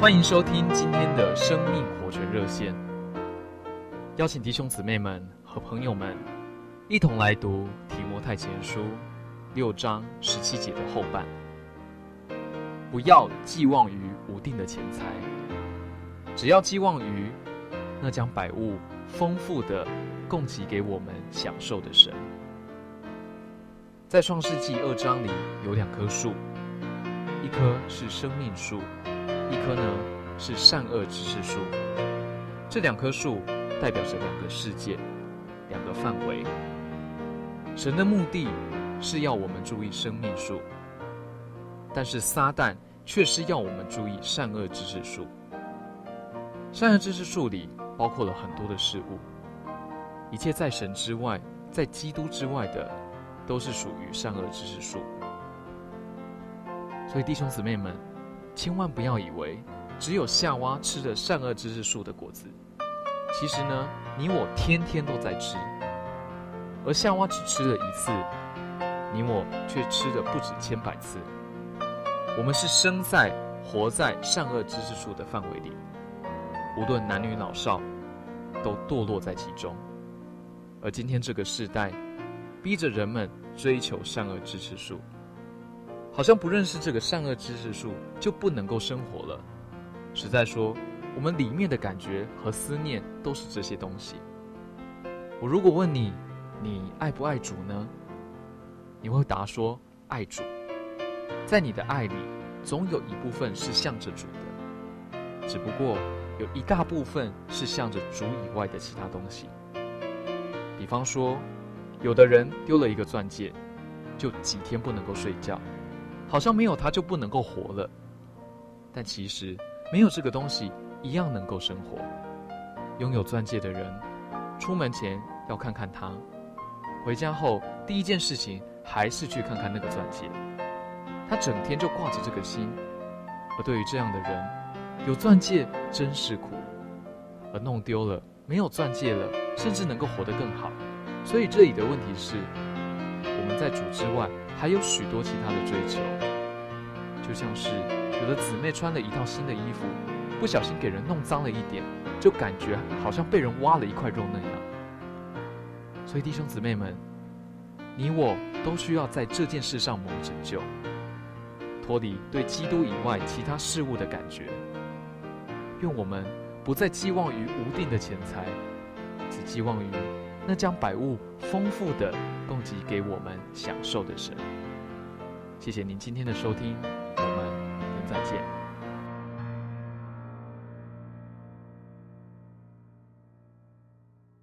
欢迎收听今天的生命活泉热线，邀请弟兄姊妹们和朋友们一同来读提摩太前书六章十七节的后半。不要寄望于无定的钱财，只要寄望于那将百物丰富的供给给我们享受的神。在创世纪二章里有两棵树，一棵是生命树，一棵呢是善恶知识树。这两棵树代表着两个世界，两个范围。神的目的是要我们注意生命树，但是撒旦却是要我们注意善恶知识树。善恶知识树里包括了很多的事物，一切在神之外，在基督之外的。都是属于善恶知识树，所以弟兄姊妹们，千万不要以为只有夏娃吃了善恶知识树的果子，其实呢，你我天天都在吃，而夏娃只吃了一次，你我却吃了不止千百次。我们是生在活在善恶知识树的范围里，无论男女老少，都堕落在其中。而今天这个世代，逼着人们追求善恶知识树，好像不认识这个善恶知识树就不能够生活了。实在说，我们里面的感觉和思念都是这些东西。我如果问你，你爱不爱主呢？你会答说爱主。在你的爱里，总有一部分是向着主的，只不过有一大部分是向着主以外的其他东西。比方说。有的人丢了一个钻戒，就几天不能够睡觉，好像没有它就不能够活了。但其实没有这个东西一样能够生活。拥有钻戒的人，出门前要看看它，回家后第一件事情还是去看看那个钻戒。他整天就挂着这个心。而对于这样的人，有钻戒真是苦，而弄丢了，没有钻戒了，甚至能够活得更好。所以这里的问题是，们在主之外还有许多其他的追求，就像是有的姊妹穿了一套新的衣服，不小心给人弄脏了一点，就感觉好像被人挖了一块肉那样。所以弟兄姊妹们，你我都需要在这件事上蒙拯救，脱离对基督以外其他事物的感觉。愿我们不再寄望于无定的钱财，只寄望于。那将百物丰富的供给给我们享受的神。谢谢您今天的收听我们明天再见。